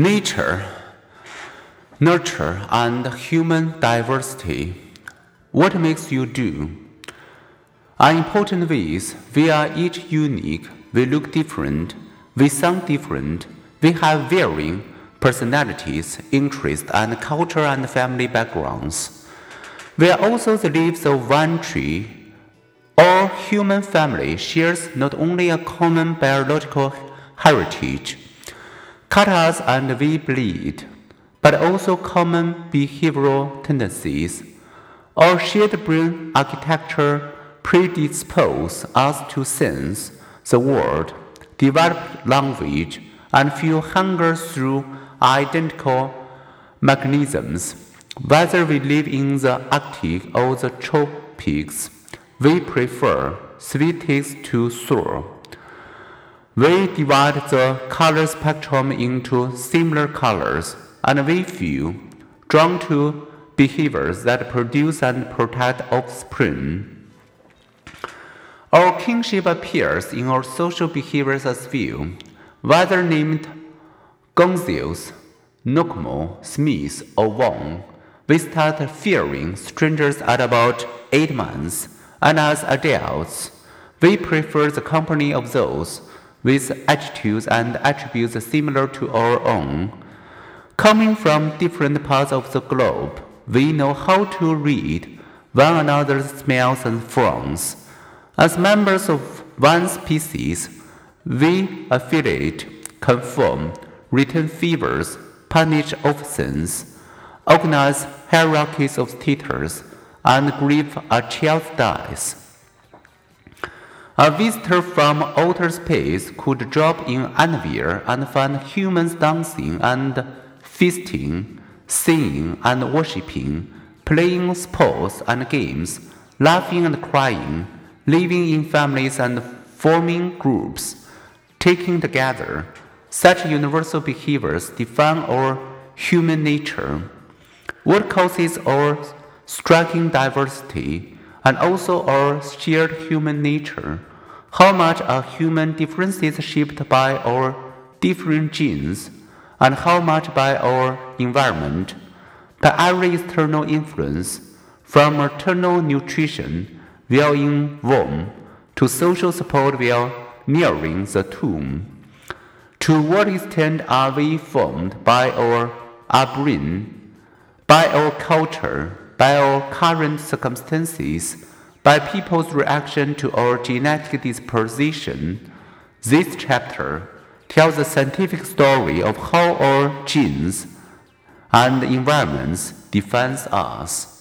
nature, nurture, and human diversity. What makes you do? Are important ways. We are each unique. We look different. We sound different. We have varying personalities, interests, and culture and family backgrounds. We are also the leaves of one tree. Our human family shares not only a common biological heritage, cut us and we bleed, but also common behavioral tendencies. Our shared brain architecture predisposes us to sense the world, develop language, and feel hunger through identical mechanisms. Whether we live in the Arctic or the tropics, we prefer sweet taste to sour. We divide the color spectrum into similar colors, and we feel drawn to behaviors that produce and protect offspring. Our kinship appears in our social behaviors as well, whether named Gonzales, Nkomo, Smith, or Wong. We start fearing strangers at about eight months, and as adults, we prefer the company of those with attitudes and attributes similar to our own. Coming from different parts of the globe, we know how to read one another's smells and frowns. As members of one species, we affiliate, conform, return favors, punish offenses, organize hierarchies of status, and grieve a child's death. A visitor from outer space could drop in anywhere and find humans dancing and feasting, singing and worshiping, playing sports and games, laughing and crying, living in families and forming groups, taking together. Such universal behaviors define our human nature. What causes our striking diversity and also our shared human nature? How much are human differences shaped by our different genes, and how much by our environment? By every external influence, from maternal nutrition while in womb to social support while nearing the tomb. To what extent are we formed by our upbringing, by our culture, by our current circumstances? By people's reaction to our genetic disposition, this chapter tells the scientific story of how our genes and environments define us.